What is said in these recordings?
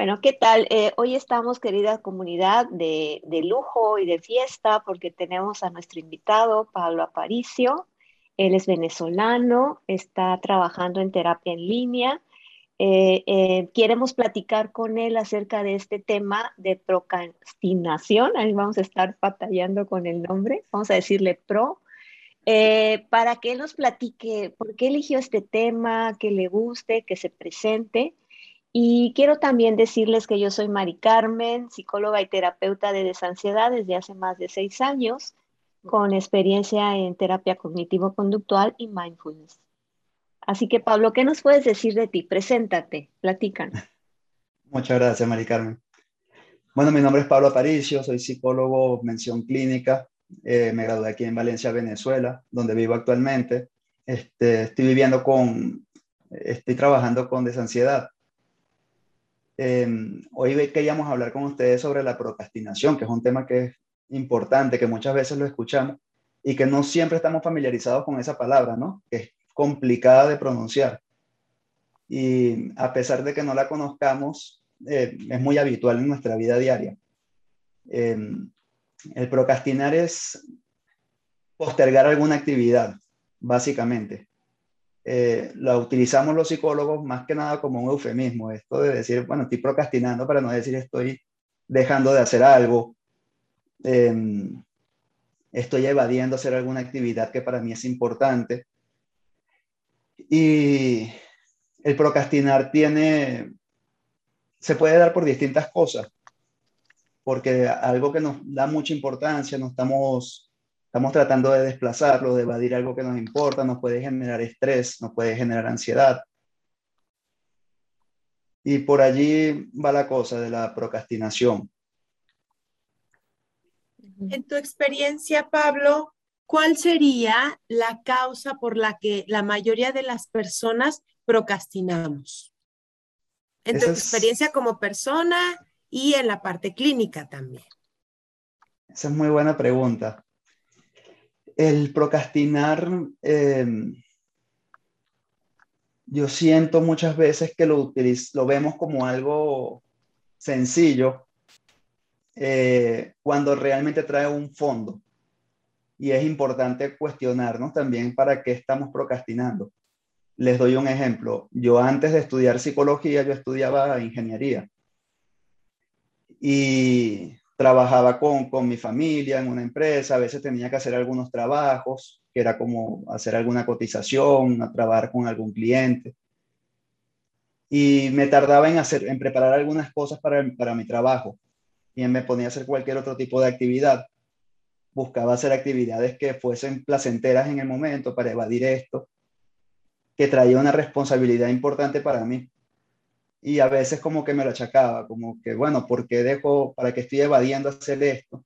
Bueno, ¿qué tal? Eh, hoy estamos, querida comunidad, de, lujo y de fiesta porque tenemos a nuestro invitado, Pablo Aparicio. Él es venezolano, está trabajando en terapia en línea. Eh, eh, queremos platicar con él acerca de este tema de procrastinación. Ahí vamos a estar batallando con el nombre. Vamos a decirle pro. para que él nos platique por qué eligió este tema, que le guste, que se presente y quiero también decirles que yo soy Mari Carmen, psicóloga y terapeuta de desansiedad desde hace más de seis años, con experiencia en terapia cognitivo-conductual y mindfulness. Así que Pablo, ¿qué nos puedes decir de ti? Preséntate, platícanos. Muchas gracias, Mari Carmen. Bueno, mi nombre es Pablo Aparicio, soy psicólogo mención clínica. Eh, me gradué aquí en Valencia, Venezuela, donde vivo actualmente. Este, estoy viviendo con, estoy trabajando con desansiedad Em, hoy queríamos hablar con ustedes sobre la procrastinación, que es un tema que es importante, que muchas veces lo escuchamos y que no siempre estamos familiarizados con esa palabra, ¿no? Que es complicada de pronunciar. Y a pesar de que no la conozcamos, eh, es muy habitual en nuestra vida diaria. Em, el procrastinar es postergar alguna actividad, básicamente. Eh, la utilizamos los psicólogos más que nada como un eufemismo, esto de decir, bueno, estoy procrastinando para no decir estoy dejando de hacer algo, em, estoy evadiendo hacer alguna actividad que para mí es importante. Y el procrastinar tiene, se puede dar por distintas cosas, porque algo que nos da mucha importancia, no estamos Estamos tratando de desplazarlo, de evadir algo que nos importa, nos puede generar estrés, nos puede generar ansiedad. Y por allí va la cosa de la procrastinación. En tu experiencia, Pablo, ¿cuál sería la causa por la que la mayoría de las personas procrastinamos? En tu experiencia como persona y en la parte clínica también. Esa es muy buena pregunta el procrastinar, em, yo siento muchas veces que lo, lo vemos como algo sencillo eh, cuando realmente trae un fondo. Y es importante cuestionarnos también para qué estamos procrastinando. Les doy un ejemplo. Yo antes de estudiar psicología, yo estudiaba ingeniería. Y trabajaba con, con mi familia en una empresa, a veces tenía que hacer algunos trabajos, que era como hacer alguna cotización, a trabajar con algún cliente. Y me tardaba en, hacer, en preparar algunas cosas para, para mi trabajo. Y me ponía a hacer cualquier otro tipo de actividad. Buscaba hacer actividades que fuesen placenteras en el momento para evadir esto, que traía una responsabilidad importante para mí y a veces como que me lo achacaba, como que, bueno, ¿por qué dejo, para que estoy evadiendo hacer esto?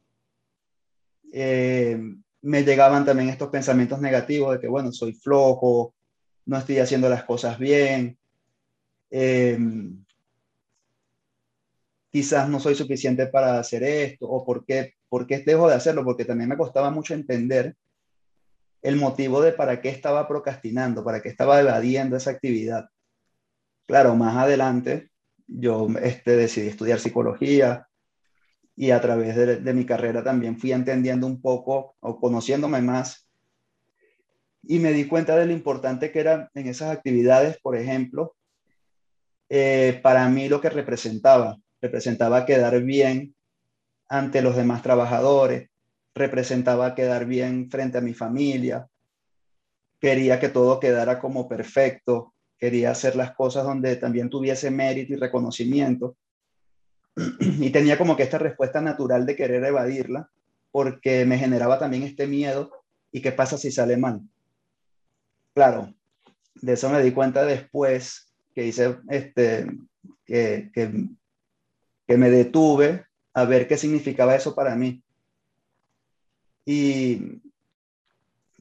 Eh, me llegaban también estos pensamientos negativos de que, bueno, soy flojo, no estoy haciendo las cosas bien, eh, quizás no soy suficiente para hacer esto, o por qué, por qué dejo de hacerlo, porque también me costaba mucho entender el motivo de para qué estaba procrastinando, para qué estaba evadiendo esa actividad. Claro, más adelante yo este, decidí estudiar psicología y a través de, mi carrera también fui entendiendo un poco o conociéndome más. Y me di cuenta de lo importante que era en esas actividades, por ejemplo, eh, para mí lo que representaba, representaba quedar bien ante los demás trabajadores, representaba quedar bien frente a mi familia, quería que todo quedara como perfecto, quería hacer las cosas donde también tuviese mérito y reconocimiento. Y tenía como que esta respuesta natural de querer evadirla, porque me generaba también este miedo, ¿y qué pasa si sale mal? Claro, de eso me di cuenta después que hice, este, que, que, me detuve a ver qué significaba eso para mí. Y,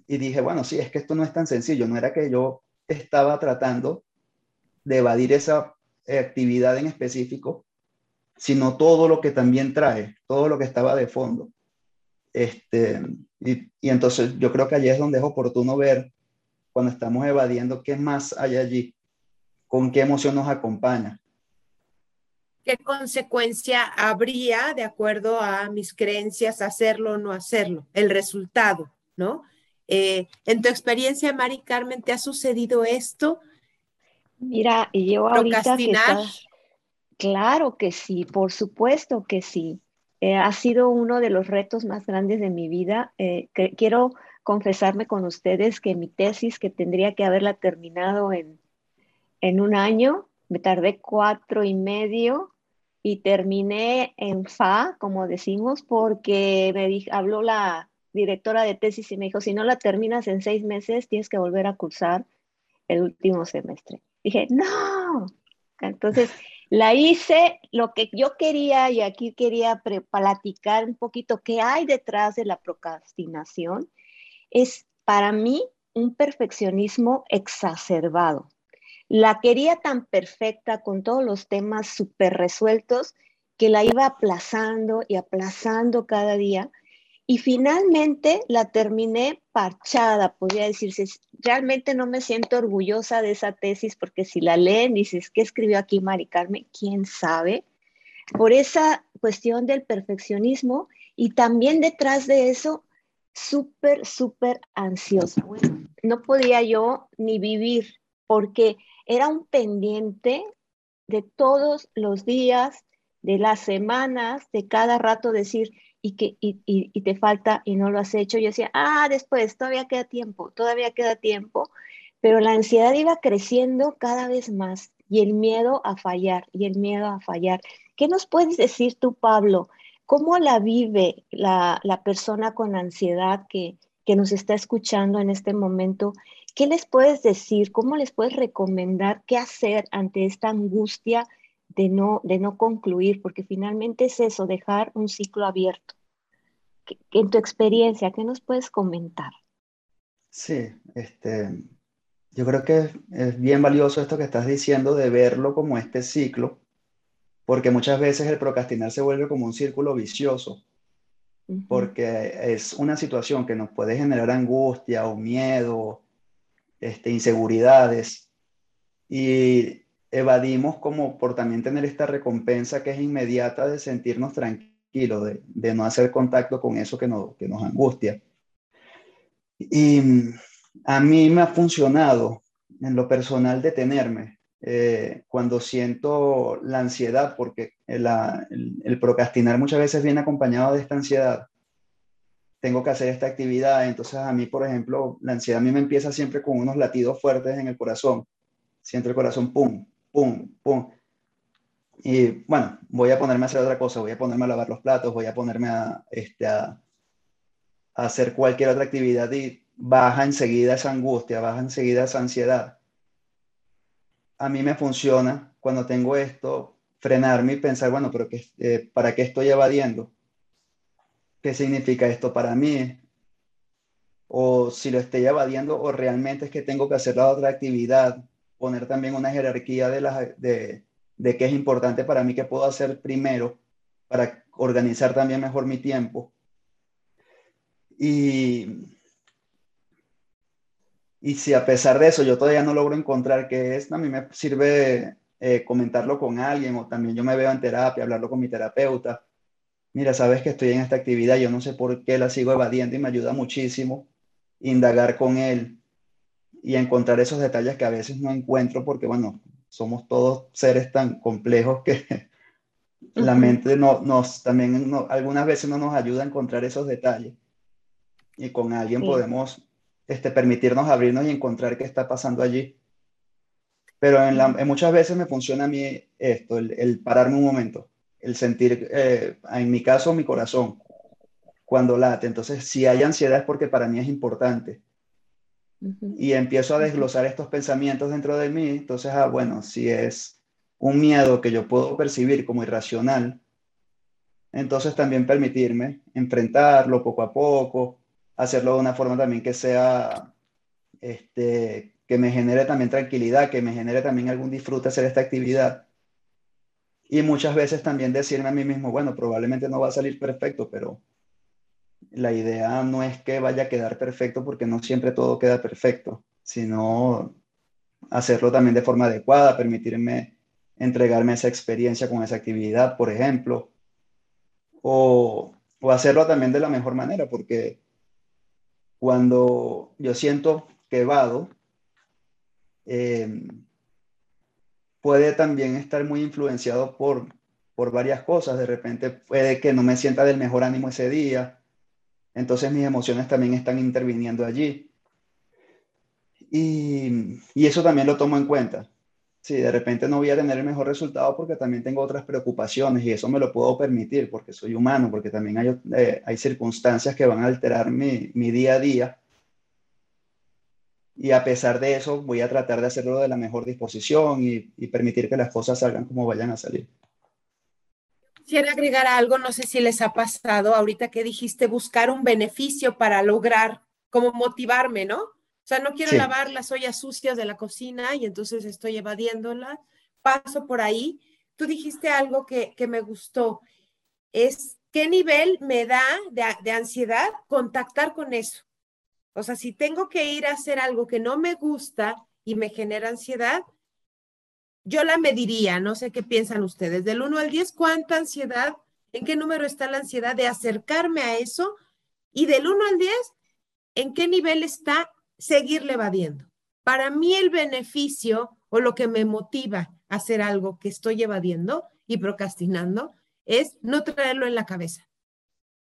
y dije, bueno, sí, es que esto no es tan sencillo, no era que yo estaba tratando de evadir esa actividad en específico, sino todo lo que también trae, todo lo que estaba de fondo. Este, y, entonces yo creo que allí es donde es oportuno ver cuando estamos evadiendo qué más hay allí, con qué emoción nos acompaña. qué consecuencia habría de acuerdo a mis creencias hacerlo o no hacerlo, el resultado, ¿no? Eh, en tu experiencia, Mari Carmen, ¿te ha sucedido esto? Mira, yo ahorita que claro que sí, por supuesto que sí. Eh, ha sido uno de los retos más grandes de mi vida. Eh, quiero confesarme con ustedes que mi tesis, que tendría que haberla terminado en, en un año, me tardé cuatro y medio y terminé en FA, como decimos, porque me habló la directora de tesis y me dijo, si no la terminas en seis meses, tienes que volver a cursar el último semestre. Dije, no. Entonces, la hice lo que yo quería y aquí quería platicar un poquito qué hay detrás de la procrastinación. Es para mí un perfeccionismo exacerbado. La quería tan perfecta con todos los temas súper resueltos que la iba aplazando y aplazando cada día. Y finalmente la terminé parchada, podría decirse. Realmente no me siento orgullosa de esa tesis porque si la leen, dices, ¿qué escribió aquí Mari Carmen? ¿Quién sabe? Por esa cuestión del perfeccionismo y también detrás de eso, súper, súper ansiosa. No podía yo ni vivir porque era un pendiente de todos los días, de las semanas, de cada rato decir, y que y, te falta y no lo has hecho. Yo decía, ah, después, todavía queda tiempo, todavía queda tiempo, pero la ansiedad iba creciendo cada vez más y el miedo a fallar, y el miedo a fallar. ¿Qué nos puedes decir tú, Pablo? ¿Cómo la vive la, la persona con ansiedad que, que nos está escuchando en este momento ¿Qué les puedes decir? ¿Cómo les puedes recomendar qué hacer ante esta angustia de no, de no concluir? Porque finalmente es eso, dejar un ciclo abierto. En tu experiencia, ¿qué nos puedes comentar? Sí, este, yo creo que es bien valioso esto que estás diciendo de verlo como este ciclo, porque muchas veces el procrastinar se vuelve como un círculo vicioso, porque es una situación que nos puede generar angustia o miedo este, inseguridades y evadimos como por también tener esta recompensa que es inmediata de sentirnos tranquilos, de, no hacer contacto con eso que, que nos angustia. Y a mí me ha funcionado en lo personal detenerme eh, cuando siento la ansiedad, porque el, el, procrastinar muchas veces viene acompañado de esta ansiedad tengo que hacer esta actividad. Entonces a mí, por ejemplo, la ansiedad a mí me empieza siempre con unos latidos fuertes en el corazón. Siento el corazón, pum, pum, pum. Y bueno, voy a ponerme a hacer otra cosa, voy a ponerme a lavar los platos, voy a ponerme a, este, hacer cualquier otra actividad y baja enseguida esa angustia, baja enseguida esa ansiedad. A mí me funciona cuando tengo esto, frenarme y pensar, bueno, pero que, eh, ¿para qué estoy evadiendo? qué significa esto para mí, o si lo estoy evadiendo, o realmente es que tengo que hacer la otra actividad, poner también una jerarquía de, la, de, de qué es importante para mí, que puedo hacer primero, para organizar también mejor mi tiempo. Y, y si a pesar de eso yo todavía no logro encontrar qué es, a mí me sirve eh, comentarlo con alguien o también yo me veo en terapia, hablarlo con mi terapeuta mira, sabes que estoy en esta actividad, yo no sé por qué la sigo evadiendo y me ayuda muchísimo indagar con él y encontrar esos detalles que a veces no encuentro porque, bueno, somos todos seres tan complejos que la mente no, nos también algunas veces no nos ayuda a encontrar esos detalles. Y con alguien podemos este, permitirnos abrirnos y encontrar qué está pasando allí. Pero en, la, muchas veces me funciona a mí esto, el, el pararme un momento el sentir, eh, en mi caso, mi corazón, cuando late. Entonces, si hay ansiedad es porque para mí es importante. Y empiezo a desglosar estos pensamientos dentro de mí. Entonces, ah, bueno, si es un miedo que yo puedo percibir como irracional, entonces también permitirme enfrentarlo poco a poco, hacerlo de una forma también que sea, este, que me genere también tranquilidad, que me genere también algún disfrute hacer esta actividad y muchas veces también decirme a mí mismo, bueno, probablemente no va a salir perfecto, pero la idea no es que vaya a quedar perfecto porque no siempre todo queda perfecto, sino hacerlo también de forma adecuada, permitirme entregarme esa experiencia con esa actividad, por ejemplo, o, o hacerlo también de la mejor manera, porque cuando yo siento que vado, eh, puede también estar muy influenciado por, por varias cosas. De repente puede que no me sienta del mejor ánimo ese día. Entonces mis emociones también están interviniendo allí. Y, eso también lo tomo en cuenta. Si de repente no voy a tener el mejor resultado porque también tengo otras preocupaciones y eso me lo puedo permitir porque soy humano, porque también hay, eh, circunstancias que van a alterar mi día a día y a pesar de eso voy a tratar de hacerlo de la mejor disposición y, permitir que las cosas salgan como vayan a salir. Quisiera agregar algo, no sé si les ha pasado ahorita que dijiste buscar un beneficio para lograr, como motivarme, ¿no? O sea, no quiero lavar las ollas sucias de la cocina y entonces estoy evadiéndola, paso por ahí. Tú dijiste algo que, me gustó, es qué nivel me da de ansiedad contactar con eso. O sea, si tengo que ir a hacer algo que no me gusta y me genera ansiedad, yo la mediría, no sé qué piensan ustedes, del 1 al 10, ¿cuánta ansiedad? ¿En qué número está la ansiedad de acercarme a eso? Y del 1 al 10, ¿en qué nivel está seguirle evadiendo? Para mí el beneficio o lo que me motiva a hacer algo que estoy evadiendo y procrastinando es no traerlo en la cabeza.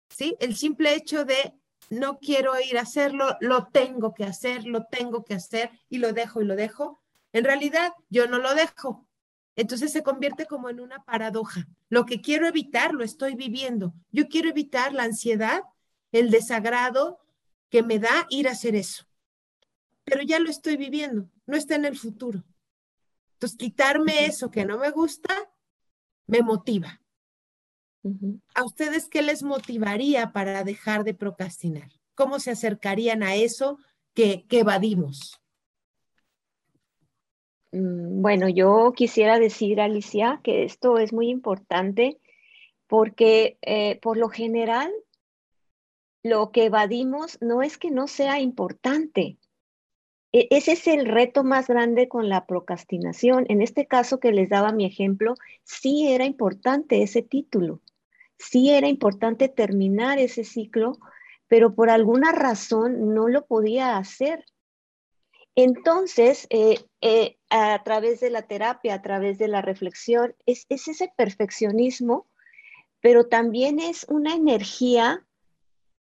¿Sí? El simple hecho de no quiero ir a hacerlo, lo tengo que hacer, lo tengo que hacer y lo dejo y lo dejo. En realidad, yo no lo dejo. Entonces se convierte como en una paradoja. Lo que quiero evitar, lo estoy viviendo. Yo quiero evitar la ansiedad, el desagrado que me da ir a hacer eso. Pero ya lo estoy viviendo, no está en el futuro. Entonces, quitarme eso que no me gusta, me motiva. ¿A ustedes qué les motivaría para dejar de procrastinar? ¿Cómo se acercarían a eso que, evadimos? Mm, bueno, yo quisiera decir, Alicia, que esto es muy importante porque eh, por lo general lo que evadimos no es que no sea importante. E, ese es el reto más grande con la procrastinación. En este caso que les daba mi ejemplo, sí era importante ese título sí era importante terminar ese ciclo, pero por alguna razón no lo podía hacer. Entonces, eh, eh, a través de la terapia, a través de la reflexión, es, ese perfeccionismo, pero también es una energía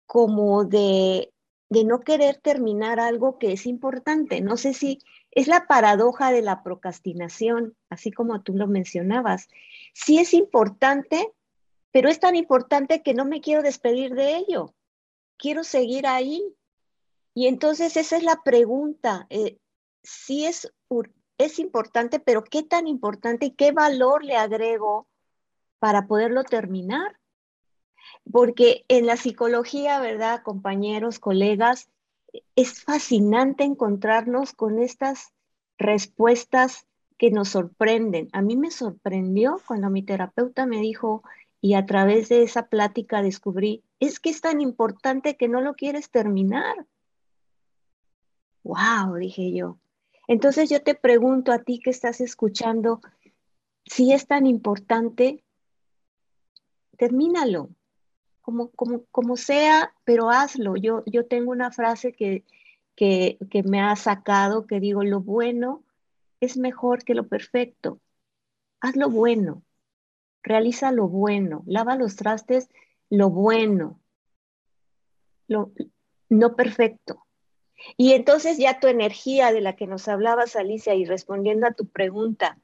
como de, no querer terminar algo que es importante. No sé si es la paradoja de la procrastinación, así como tú lo mencionabas. Sí es importante, pero es tan importante que no me quiero despedir de ello. Quiero seguir ahí. Y entonces esa es la pregunta. Eh, es, es importante, pero ¿qué tan importante y qué valor le agrego para poderlo terminar? Porque en la psicología, ¿verdad, compañeros, colegas? Es fascinante encontrarnos con estas respuestas que nos sorprenden. A mí me sorprendió cuando mi terapeuta me dijo, y a través de esa plática descubrí, es que es tan importante que no lo quieres terminar. ¡Wow! dije yo. Entonces yo te pregunto a ti que estás escuchando, si es tan importante, termínalo, como, como, como sea, pero hazlo. Yo, yo tengo una frase que, que, que me ha sacado, que digo, lo bueno es mejor que lo perfecto. Haz lo bueno, realiza lo bueno, lava los trastes, lo bueno, lo no perfecto. Y entonces ya tu energía de la que nos hablabas, Alicia, y respondiendo a tu pregunta,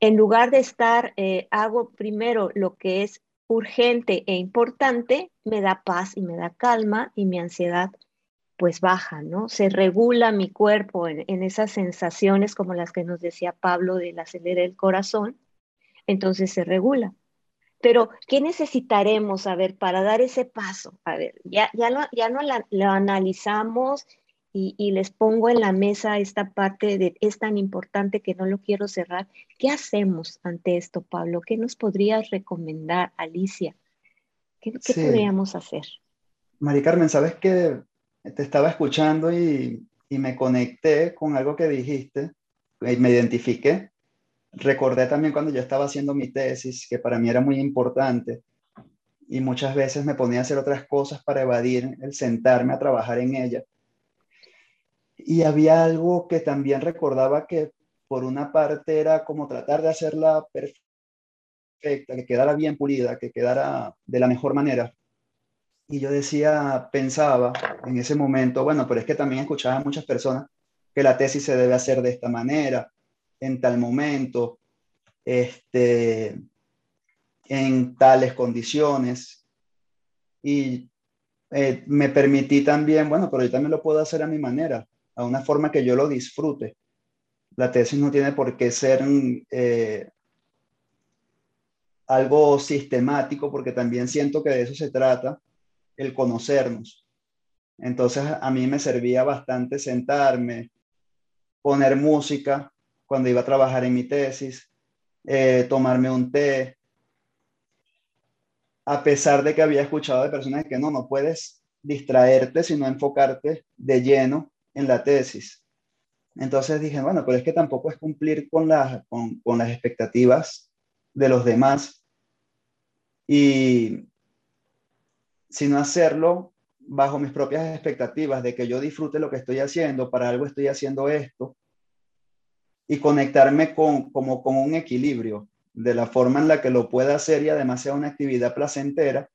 en lugar de estar, eh, hago primero lo que es urgente e importante, me da paz y me da calma y mi ansiedad pues baja, ¿no? Se regula mi cuerpo en, en esas sensaciones como las que nos decía Pablo del acelerar el corazón entonces se regula. Pero, ¿qué necesitaremos, a ver, para dar ese paso? A ver, ya, ya, lo, ya no lo analizamos y, les pongo en la mesa esta parte de es tan importante que no lo quiero cerrar. ¿Qué hacemos ante esto, Pablo? ¿Qué nos podrías recomendar, Alicia? ¿Qué, podríamos hacer? Mari Carmen, sabes que te estaba escuchando y, y me conecté con algo que dijiste y me identifiqué recordé también cuando yo estaba haciendo mi tesis, que para mí era muy importante, y muchas veces me ponía a hacer otras cosas para evadir el sentarme a trabajar en ella. Y había algo que también recordaba que por una parte era como tratar de hacerla perfecta, que quedara bien pulida, que quedara de la mejor manera. Y yo decía, pensaba en ese momento, bueno, pero es que también escuchaba a muchas personas que la tesis se debe hacer de esta manera, en tal momento, este, en tales condiciones. Y eh, me permití también, bueno, pero yo también lo puedo hacer a mi manera, a una forma que yo lo disfrute. La tesis no tiene por qué ser eh, algo sistemático, porque también siento que de eso se trata, el conocernos. Entonces a mí me servía bastante sentarme, poner música cuando iba a trabajar en mi tesis, eh, tomarme un té, a pesar de que había escuchado de personas que no, no puedes distraerte, sino enfocarte de lleno en la tesis. Entonces dije, bueno, pero es que tampoco es cumplir con las, con, con las expectativas de los demás y sino hacerlo bajo mis propias expectativas de que yo disfrute lo que estoy haciendo, para algo estoy haciendo esto, y conectarme con, como con un equilibrio de la forma en la que lo pueda hacer y además sea una actividad placentera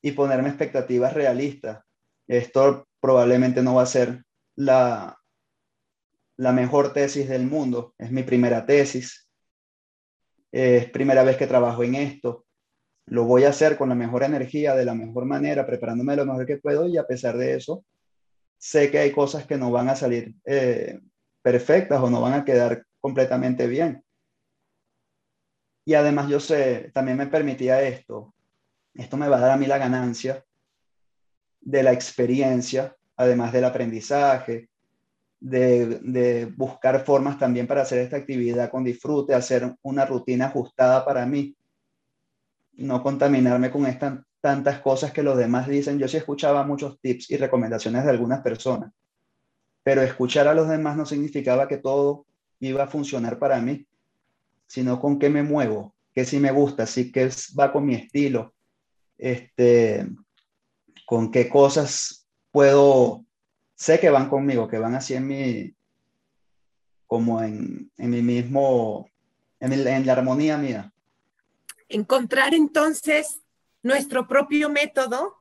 y ponerme expectativas realistas. Esto probablemente no va a ser la, la mejor tesis del mundo, es mi primera tesis, es primera vez que trabajo en esto, lo voy a hacer con la mejor energía, de la mejor manera, preparándome lo mejor que puedo y a pesar de eso, sé que hay cosas que no van a salir eh, perfectas o no van a quedar completamente bien. Y además yo sé, también me permitía esto, esto me va a dar a mí la ganancia de la experiencia, además del aprendizaje, de, de, buscar formas también para hacer esta actividad con disfrute, hacer una rutina ajustada para mí, no contaminarme con estas tantas cosas que los demás dicen. Yo sí escuchaba muchos tips y recomendaciones de algunas personas, pero escuchar a los demás no significaba que todo iba a funcionar para mí, sino con qué me muevo, qué sí me gusta, sí que va con mi estilo, este, con qué cosas puedo, sé que van conmigo, que van así en mi, como en, en mi mismo, en, en la armonía mía. Encontrar entonces nuestro propio método.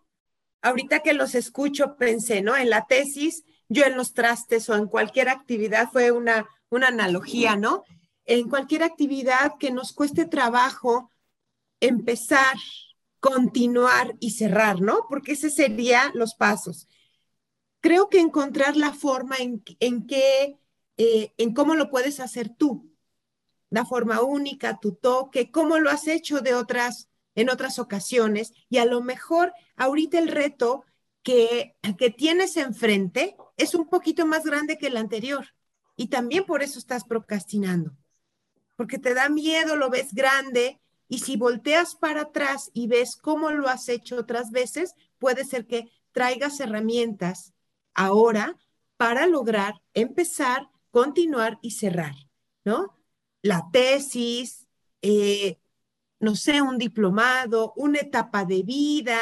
Ahorita que los escucho, pensé, ¿no? En la tesis yo en los trastes o en cualquier actividad fue una, una analogía, ¿no? En cualquier actividad que nos cueste trabajo empezar, continuar y cerrar, ¿no? Porque ese serían los pasos. Creo que encontrar la forma en, en que, eh, en cómo lo puedes hacer tú, la forma única, tu toque, cómo lo has hecho de otras, en otras ocasiones y a lo mejor ahorita el reto que, que tienes enfrente es un poquito más grande que el anterior y también por eso estás procrastinando, porque te da miedo, lo ves grande y si volteas para atrás y ves cómo lo has hecho otras veces, puede ser que traigas herramientas ahora para lograr empezar, continuar y cerrar, ¿no? La tesis, eh, no sé, un diplomado, una etapa de vida,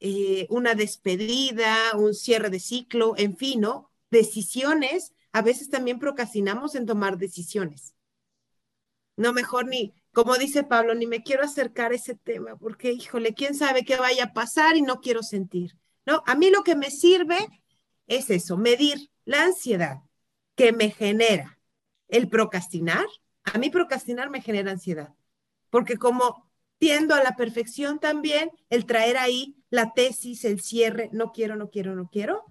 eh, una despedida, un cierre de ciclo, en fin, ¿no? Decisiones, a veces también procrastinamos en tomar decisiones. No, mejor ni, como dice Pablo, ni me quiero acercar a ese tema, porque, híjole, quién sabe qué vaya a pasar y no quiero sentir, ¿no? A mí lo que me sirve es eso, medir la ansiedad que me genera el procrastinar. A mí procrastinar me genera ansiedad, porque como tiendo a la perfección también, el traer ahí la tesis, el cierre, no quiero, no quiero, no quiero,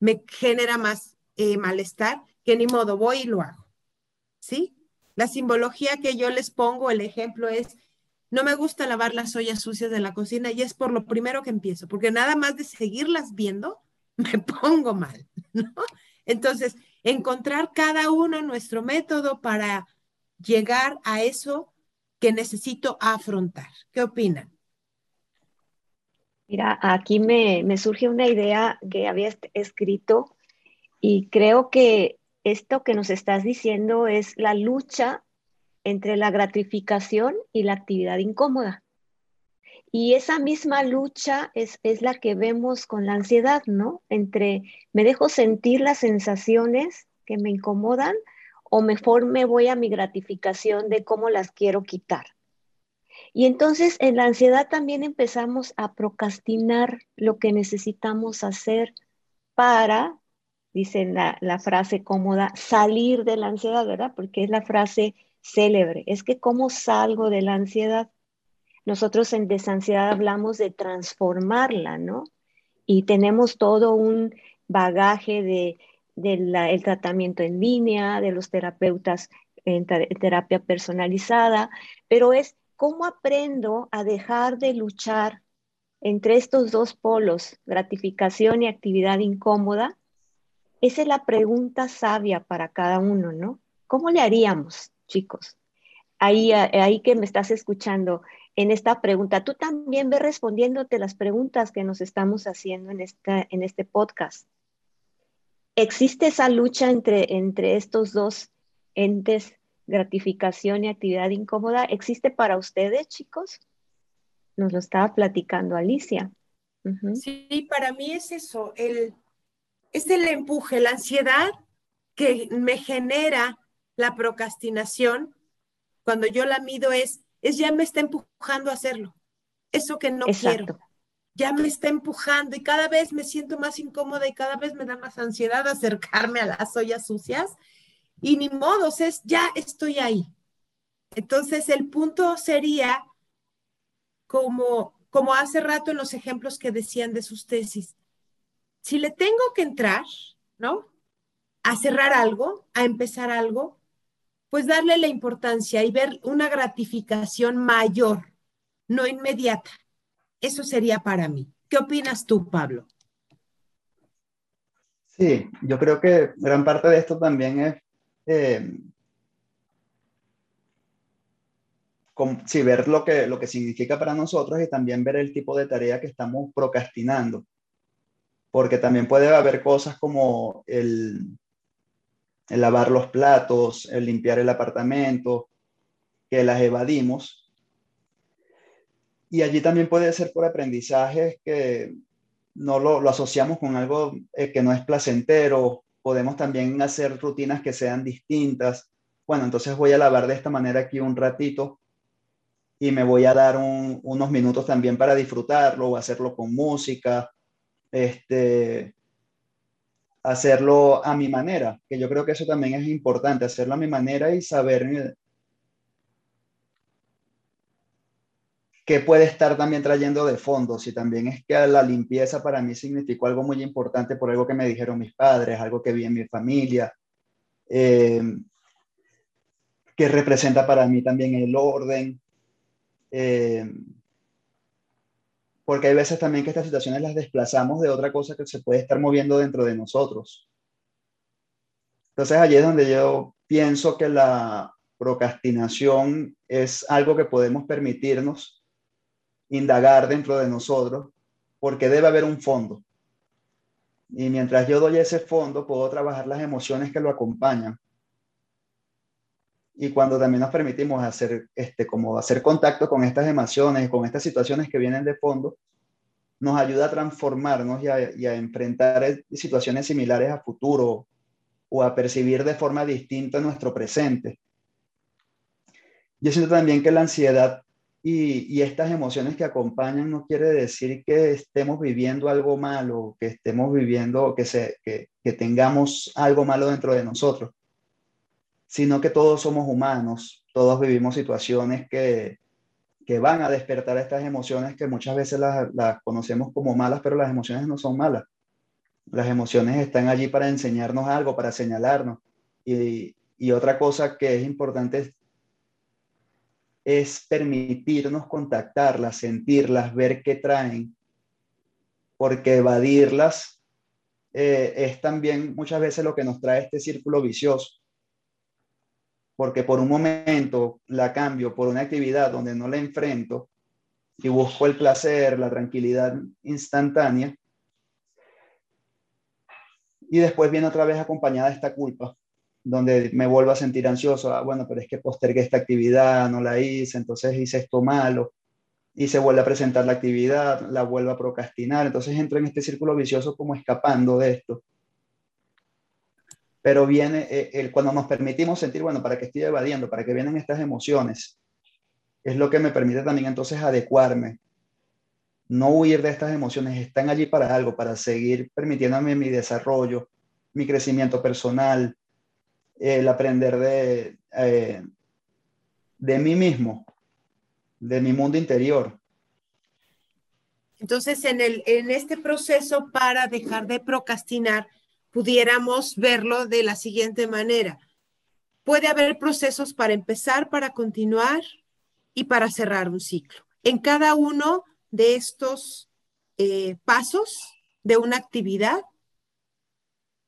me genera más eh, malestar que ni modo, voy y lo hago. ¿Sí? La simbología que yo les pongo, el ejemplo es, no me gusta lavar las ollas sucias de la cocina y es por lo primero que empiezo, porque nada más de seguirlas viendo, me pongo mal. Entonces, encontrar cada uno nuestro método para llegar a eso que necesito afrontar. ¿Qué opinan? Mira, aquí me, surge una idea que había escrito y creo que esto que nos estás diciendo es la lucha entre la gratificación y la actividad incómoda. Y esa misma lucha es, es, la que vemos con la ansiedad, ¿no? Entre me dejo sentir las sensaciones que me incomodan o mejor me voy a mi gratificación de cómo las quiero quitar. Y entonces en la ansiedad también empezamos a procrastinar lo que necesitamos hacer para, dice la, frase cómoda, salir de la ansiedad, ¿verdad? Porque es la frase célebre. Es que cómo salgo de la ansiedad. Nosotros en desansiedad hablamos de transformarla, ¿no? Y tenemos todo un bagaje de, tratamiento en línea, de los terapeutas en terapia personalizada, pero es cómo aprendo a dejar de luchar entre estos dos polos, gratificación y actividad incómoda. Esa es la pregunta sabia para cada uno, ¿no? ¿Cómo le haríamos, chicos? Ahí, ahí que me estás escuchando, en esta pregunta. Tú también ve respondiéndote las preguntas que nos estamos haciendo en, esta, en este podcast. ¿Existe esa lucha entre, entre estos dos entes, gratificación y actividad incómoda? ¿Existe para ustedes, chicos? Nos lo estaba platicando Alicia. Sí, para mí es eso, el, es el empuje, la ansiedad que me genera la procrastinación. Cuando yo la mido es, es ya me está empujando a hacerlo. Eso que no quiero. Ya me está empujando y cada vez me siento más incómoda y cada vez me da más ansiedad acercarme a las ollas sucias. Y ni modos, es ya estoy ahí. Entonces el punto sería como, como hace rato en los ejemplos que decían de sus tesis. Si le tengo que entrar, ¿no? A cerrar algo, a empezar algo, pues darle la importancia y ver una gratificación mayor, no inmediata. Eso sería para mí. ¿Qué opinas tú, Pablo? Sí, yo creo que gran parte de esto también es eh, ver lo que, lo que significa para nosotros y también ver el tipo de tarea que estamos procrastinando. Porque también puede haber cosas como el, lavar los platos, el limpiar el apartamento, que las evadimos. Y allí también puede ser por aprendizajes que no lo, asociamos con algo eh, que no es placentero. Podemos también hacer rutinas que sean distintas. Bueno, entonces voy a lavar de esta manera aquí un ratito y me voy a dar unos minutos también para disfrutarlo o hacerlo con música. Este, hacerlo a mi manera, que yo creo que eso también es importante, hacerlo a mi manera y saber qué puede estar también trayendo de fondo, si también es que la limpieza para mí significó algo muy importante por algo que me dijeron mis padres, algo que vi en mi familia, eh, que representa para mí también el orden. Eh, porque hay veces también que estas situaciones las desplazamos de otra cosa que se puede estar moviendo dentro de nosotros. Entonces allí es donde yo pienso que la procrastinación es algo que podemos permitirnos indagar dentro de nosotros, porque debe haber un fondo. Y mientras yo doy ese fondo, puedo trabajar las emociones que lo acompañan. Y cuando también nos permitimos hacer, este, como hacer contacto con estas emociones, con estas situaciones que vienen de fondo, nos ayuda a transformarnos y a, enfrentar situaciones similares a futuro o a percibir de forma distinta nuestro presente. Yo siento también que la ansiedad y, estas emociones que acompañan no quiere decir que estemos viviendo algo malo, que estemos viviendo, que, se, que, que tengamos algo malo dentro de nosotros sino que todos somos humanos, todos vivimos situaciones que, que van a despertar estas emociones que muchas veces las, las, conocemos como malas, pero las emociones no son malas. Las emociones están allí para enseñarnos algo, para señalarnos. Y, y otra cosa que es importante es, permitirnos contactarlas, sentirlas, ver qué traen, porque evadirlas eh, es también muchas veces lo que nos trae este círculo vicioso. Porque por un momento la cambio por una actividad donde no la enfrento y busco el placer, la tranquilidad instantánea, y después viene otra vez acompañada esta culpa donde me vuelvo a sentir ansioso, ah, bueno, pero es que postergué esta actividad, no la hice, entonces hice esto malo, y se vuelve a presentar la actividad, la vuelvo a procrastinar, entonces entro en este círculo vicioso como escapando de esto. Pero viene, eh, cuando nos permitimos sentir, bueno, ¿para qué estoy evadiendo? ¿Para qué vienen estas emociones? Es lo que me permite también entonces adecuarme, no huir de estas emociones, están allí para algo, para seguir permitiéndome mi desarrollo, mi crecimiento personal, el aprender de, eh, de mí mismo, de mi mundo interior. Entonces, en, el, en este proceso para dejar de procrastinar, pudiéramos verlo de la siguiente manera. Puede haber procesos para empezar, para continuar y para cerrar un ciclo. En cada uno de estos eh, pasos de una actividad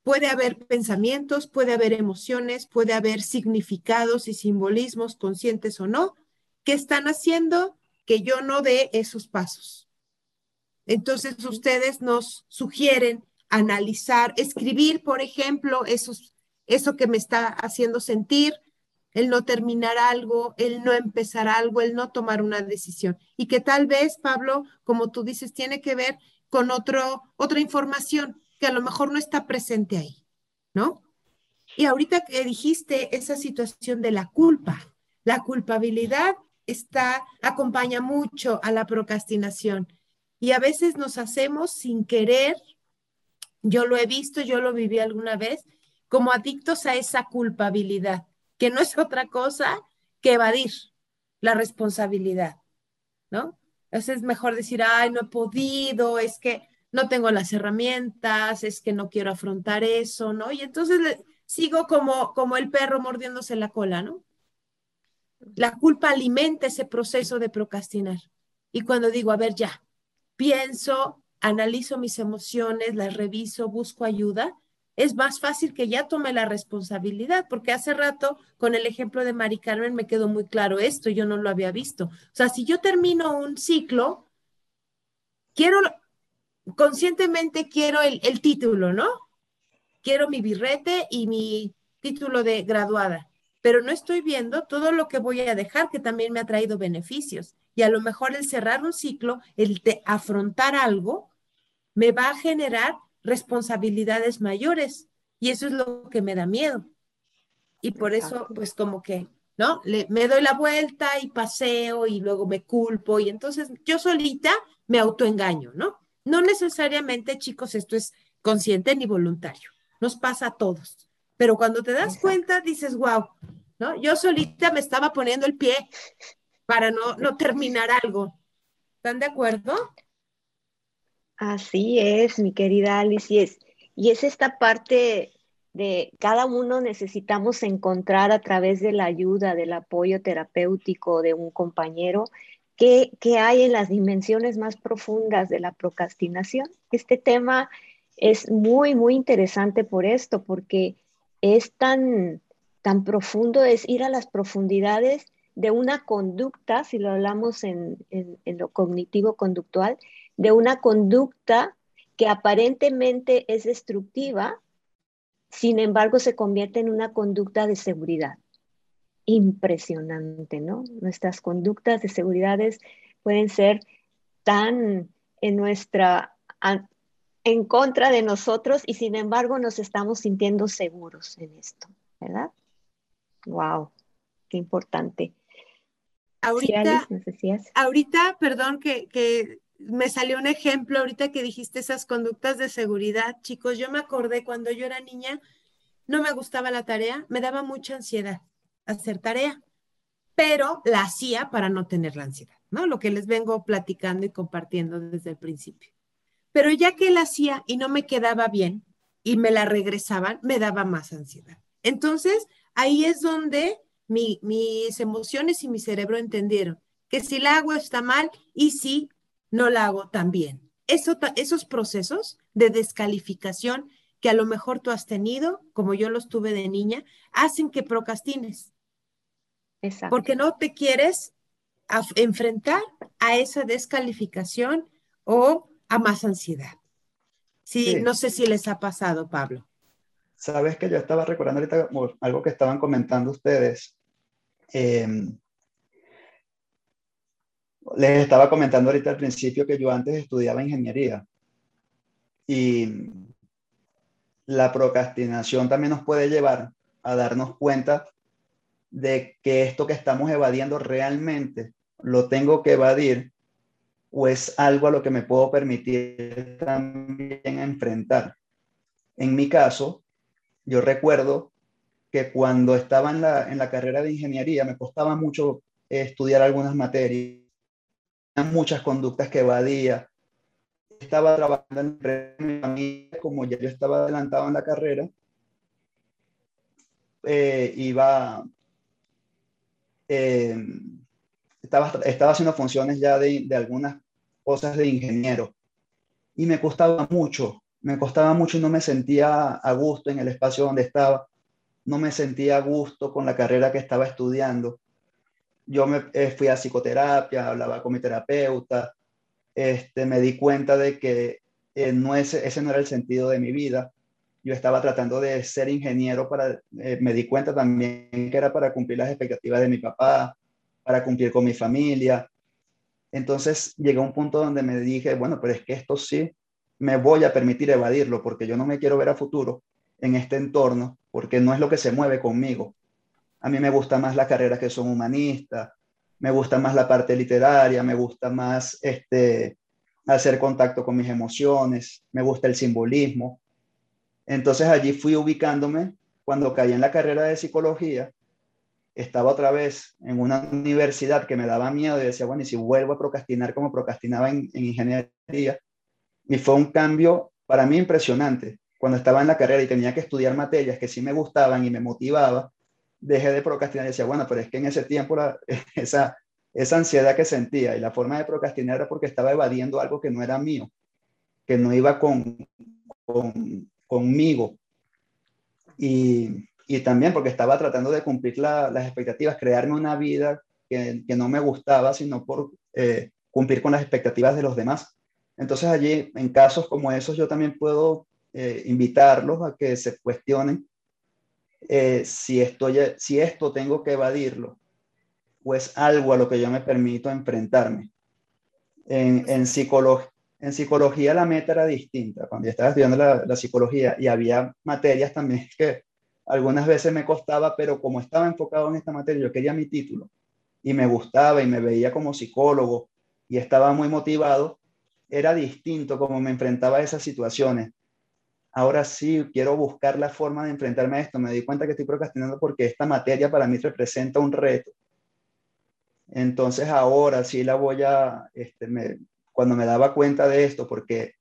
Puede haber pensamientos, puede haber emociones, puede haber significados y simbolismos, conscientes o no, que están haciendo que yo no dé esos pasos. Entonces, ustedes nos sugieren analizar, escribir, por ejemplo, esos, eso que me está haciendo sentir, el no terminar algo, el no empezar algo, el no tomar una decisión. Y que tal vez, Pablo, como tú dices, tiene que ver con otro, otra información que a lo mejor no está presente ahí, ¿no? Y ahorita que dijiste esa situación de la culpa, la culpabilidad está, acompaña mucho a la procrastinación y a veces nos hacemos sin querer, yo lo he visto, yo lo viví alguna vez, como adictos a esa culpabilidad, que no es otra cosa que evadir la responsabilidad, ¿no? Entonces es mejor decir, ay, no he podido, es que no tengo las herramientas, es que no quiero afrontar eso, ¿no? Y entonces sigo como, como el perro mordiéndose la cola, ¿no? La culpa alimenta ese proceso de procrastinar. Y cuando digo, a ver, ya, pienso, analizo mis emociones, las reviso, busco ayuda, es más fácil que ya tome la responsabilidad, porque hace rato con el ejemplo de Mari Carmen me quedó muy claro esto, yo no lo había visto. O sea, si yo termino un ciclo, quiero conscientemente quiero el, título, ¿no? Quiero mi birrete y mi título de graduada, pero no estoy viendo todo lo que voy a dejar que también me ha traído beneficios. Y a lo mejor el cerrar un ciclo, el de afrontar algo, me va a generar responsabilidades mayores. Y eso es lo que me da miedo. Y por eso, pues como que, ¿no? Le, me doy la vuelta y paseo y luego me culpo. Y entonces yo solita me autoengaño, ¿no? No necesariamente, chicos, esto es consciente ni voluntario. Nos pasa a todos. Pero cuando te das cuenta, dices, wow, ¿no? Yo solita me estaba poniendo el pie para no, no terminar algo. ¿Están de acuerdo? Así es, mi querida Alice, y es, y es esta parte de cada uno necesitamos encontrar a través de la ayuda, del apoyo terapéutico de un compañero, ¿Qué, hay en las dimensiones más profundas de la procrastinación? Este tema es muy, muy interesante por esto, porque es tan, tan profundo, es ir a las profundidades de una conducta, si lo hablamos en, en lo cognitivo-conductual, de una conducta que aparentemente es destructiva, sin embargo se convierte en una conducta de seguridad impresionante, ¿no? Nuestras conductas de seguridades pueden ser tan en nuestra en contra de nosotros y sin embargo nos estamos sintiendo seguros en esto, ¿verdad? Wow, qué importante. Ahorita, ahorita, perdón, que, que me salió un ejemplo ahorita que dijiste esas conductas de seguridad, chicos, yo me acordé cuando yo era niña, no me gustaba la tarea, me daba mucha ansiedad hacer tarea, pero la hacía para no tener la ansiedad, ¿no? Lo que les vengo platicando y compartiendo desde el principio. Pero ya que la hacía y no me quedaba bien y me la regresaban, me daba más ansiedad. Entonces, ahí es donde mis emociones y mi cerebro entendieron que si la hago está mal y si no la hago también. Eso, esos procesos de descalificación que a lo mejor tú has tenido, como yo los tuve de niña, hacen que procrastines. Exacto. Porque no te quieres enfrentar a esa descalificación o a más ansiedad. Sí, no sé si les ha pasado, Pablo. sabes que yo estaba recordando ahorita algo que estaban comentando ustedes. Em, les estaba comentando ahorita al principio que yo antes estudiaba ingeniería y la procrastinación también nos puede llevar a darnos cuenta de que esto que estamos evadiendo realmente lo tengo que evadir o es algo a lo que me puedo permitir también enfrentar. En mi caso, yo recuerdo que cuando estaba en la, en la carrera de ingeniería me costaba mucho estudiar algunas materias, muchas conductas que evadía. Estaba trabajando en familia, como ya yo estaba adelantado en la carrera, eh, iba, eh, estaba, estaba haciendo funciones ya de, de algunas cosas de ingeniero y me costaba mucho, me costaba mucho y no me sentía a gusto en el espacio donde estaba, no me sentía a gusto con la carrera que estaba estudiando. Yo me eh, fui a psicoterapia, hablaba con mi terapeuta, este, me di cuenta de que eh, no ese, ese no era el sentido de mi vida. Yo estaba tratando de ser ingeniero para, eh, me di cuenta también que era para cumplir las expectativas de mi papá, para cumplir con mi familia. Entonces llegué a un punto donde me dije, bueno, pero es que esto sí me voy a permitir evadirlo porque yo no me quiero ver a futuro en este entorno porque no es lo que se mueve conmigo. A mí me gusta más las carreras que son humanistas, me gusta más la parte literaria, me gusta más este, hacer contacto con mis emociones, me gusta el simbolismo. Entonces allí fui ubicándome cuando caí en la carrera de psicología estaba otra vez en una universidad que me daba miedo y decía, bueno, y si vuelvo a procrastinar como procrastinaba en, ingeniería. Y fue un cambio para mí impresionante. Cuando estaba en la carrera y tenía que estudiar materias que sí me gustaban y me motivaba, dejé de procrastinar y decía, bueno, pero es que en ese tiempo esa, esa ansiedad que sentía y la forma de procrastinar era porque estaba evadiendo algo que no era mío, que no iba con, con conmigo. Y, y también porque estaba tratando de cumplir las expectativas, crearme una vida que, que no me gustaba, sino por eh, cumplir con las expectativas de los demás. Entonces allí, en casos como esos, yo también puedo eh, invitarlos a que se cuestionen eh, si, estoy, si esto tengo que evadirlo o es algo a lo que yo me permito enfrentarme. En, en, en psicología la meta era distinta. Cuando yo estaba estudiando la, la psicología y había materias también que algunas veces me costaba, pero como estaba enfocado en esta materia, yo quería mi título y me gustaba y me veía como psicólogo y estaba muy motivado, era distinto como me enfrentaba a esas situaciones. Ahora sí quiero buscar la forma de enfrentarme a esto. Me di cuenta que estoy procrastinando porque esta materia para mí representa un reto. Entonces ahora sí la voy a, este, cuando me daba cuenta de esto, porque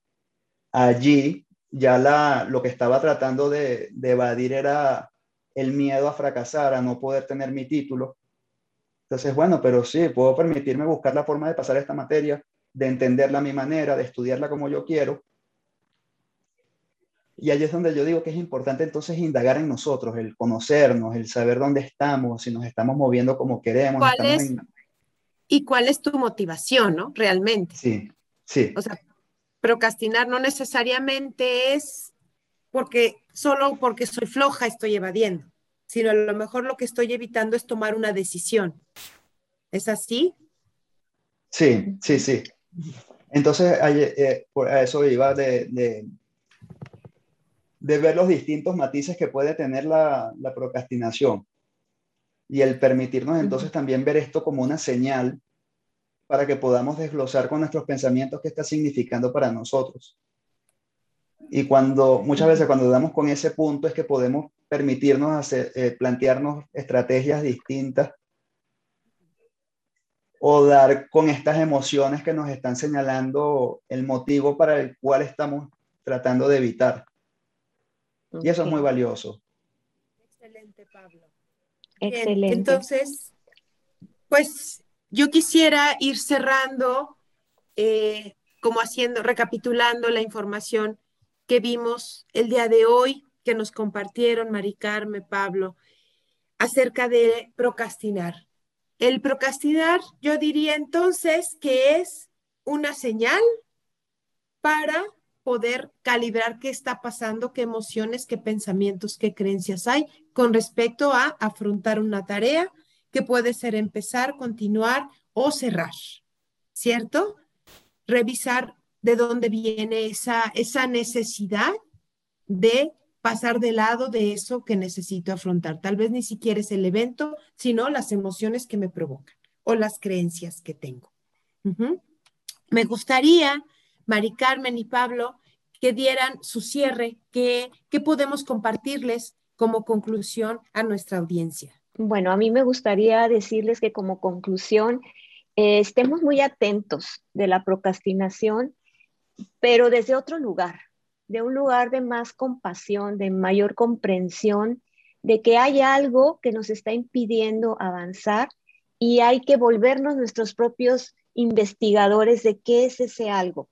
allí ya la, lo que estaba tratando de, evadir era el miedo a fracasar, a no poder tener mi título. Entonces, bueno, pero sí, puedo permitirme buscar la forma de pasar esta materia, de entenderla a mi manera, de estudiarla como yo quiero. Y ahí es donde yo digo que es importante entonces indagar en nosotros, el conocernos, el saber dónde estamos, si nos estamos moviendo como queremos. ¿Y cuál es tu motivación, no? Realmente. Sí, sí. O sea, procrastinar no necesariamente es porque solo porque soy floja estoy evadiendo, sino a lo mejor lo que estoy evitando es tomar una decisión. ¿Es así? Sí, sí, sí. Entonces, eh, a eso iba de, de, ver los distintos matices que puede tener la, la procrastinación y el permitirnos entonces también ver esto como una señal para que podamos desglosar con nuestros pensamientos qué está significando para nosotros. Y cuando muchas veces cuando damos con ese punto es que podemos permitirnos hacer, eh, plantearnos estrategias distintas o dar con estas emociones que nos están señalando el motivo para el cual estamos tratando de evitar. Y eso es muy valioso. Excelente, Pablo. Excelente. entonces, pues yo quisiera ir cerrando, eh, como haciendo, recapitulando la información que vimos el día de hoy, que nos compartieron Mari Carmen, Pablo, acerca de procrastinar. El procrastinar, yo diría entonces que es una señal para poder calibrar qué está pasando, qué emociones, qué pensamientos, qué creencias hay con respecto a afrontar una tarea que puede ser empezar, continuar o cerrar, ¿cierto? Revisar de dónde viene esa, esa necesidad de pasar de lado de eso que necesito afrontar. Tal vez ni siquiera es el evento, sino las emociones que me provocan o las creencias que tengo. Me gustaría, Mari Carmen y Pablo, que dieran su cierre, que, podemos compartirles como conclusión a nuestra audiencia. Bueno, a mí me gustaría decirles que como conclusión eh, estemos muy atentos de la procrastinación, pero desde otro lugar, de un lugar de más compasión, de mayor comprensión, de que hay algo que nos está impidiendo avanzar y hay que volvernos nuestros propios investigadores de qué es ese algo,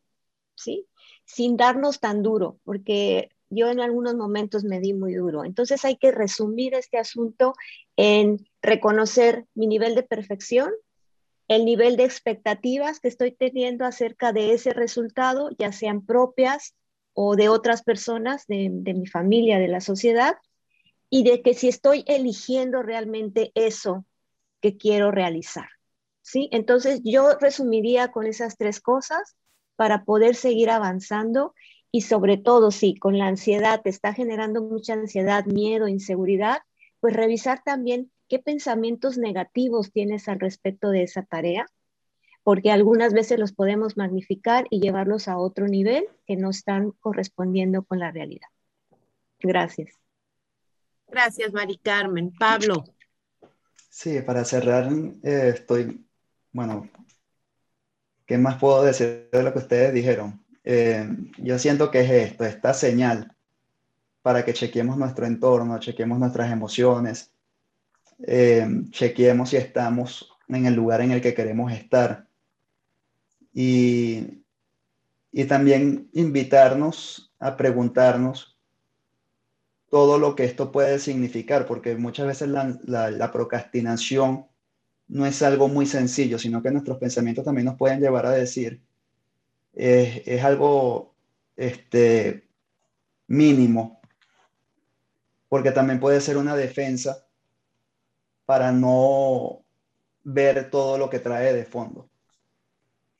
¿sí? Sin darnos tan duro, porque yo en algunos momentos me di muy duro. Entonces hay que resumir este asunto en reconocer mi nivel de perfección, el nivel de expectativas que estoy teniendo acerca de ese resultado, ya sean propias o de otras personas, de, mi familia, de la sociedad, y de que si estoy eligiendo realmente eso que quiero realizar. ¿sí? Entonces yo resumiría con esas tres cosas para poder seguir avanzando y sobre todo si con la ansiedad te está generando mucha ansiedad, miedo, inseguridad, pues revisar también qué pensamientos negativos tienes al respecto de esa tarea, porque algunas veces los podemos magnificar y llevarlos a otro nivel que no están correspondiendo con la realidad. Gracias. Gracias, Mari Carmen. Pablo. Sí, para cerrar, eh, estoy bueno, ¿qué más puedo decir de lo que ustedes dijeron? Eh, yo siento que es esto, esta señal para que chequeemos nuestro entorno, chequeemos nuestras emociones, eh, si estamos en el lugar en el que queremos estar. Y, y también invitarnos a preguntarnos todo lo que esto puede significar, porque muchas veces la, la, la procrastinación no es algo muy sencillo, sino que nuestros pensamientos también nos pueden llevar a decir, es algo este, mínimo, porque también puede ser una defensa para no ver todo lo que trae de fondo.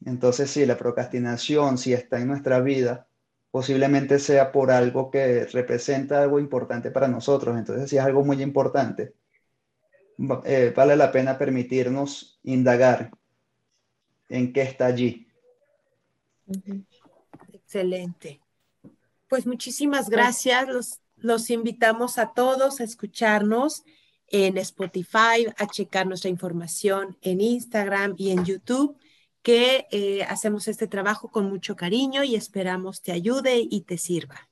Entonces, si la procrastinación, si está en nuestra vida, posiblemente sea por algo que representa algo importante para nosotros. Entonces, si es algo muy importante, eh, vale la pena permitirnos indagar en qué está allí. Excelente. Pues muchísimas gracias. Los, los invitamos a todos a escucharnos en Spotify, a checar nuestra información en Instagram y en YouTube, que eh, hacemos este trabajo con mucho cariño y esperamos te ayude y te sirva.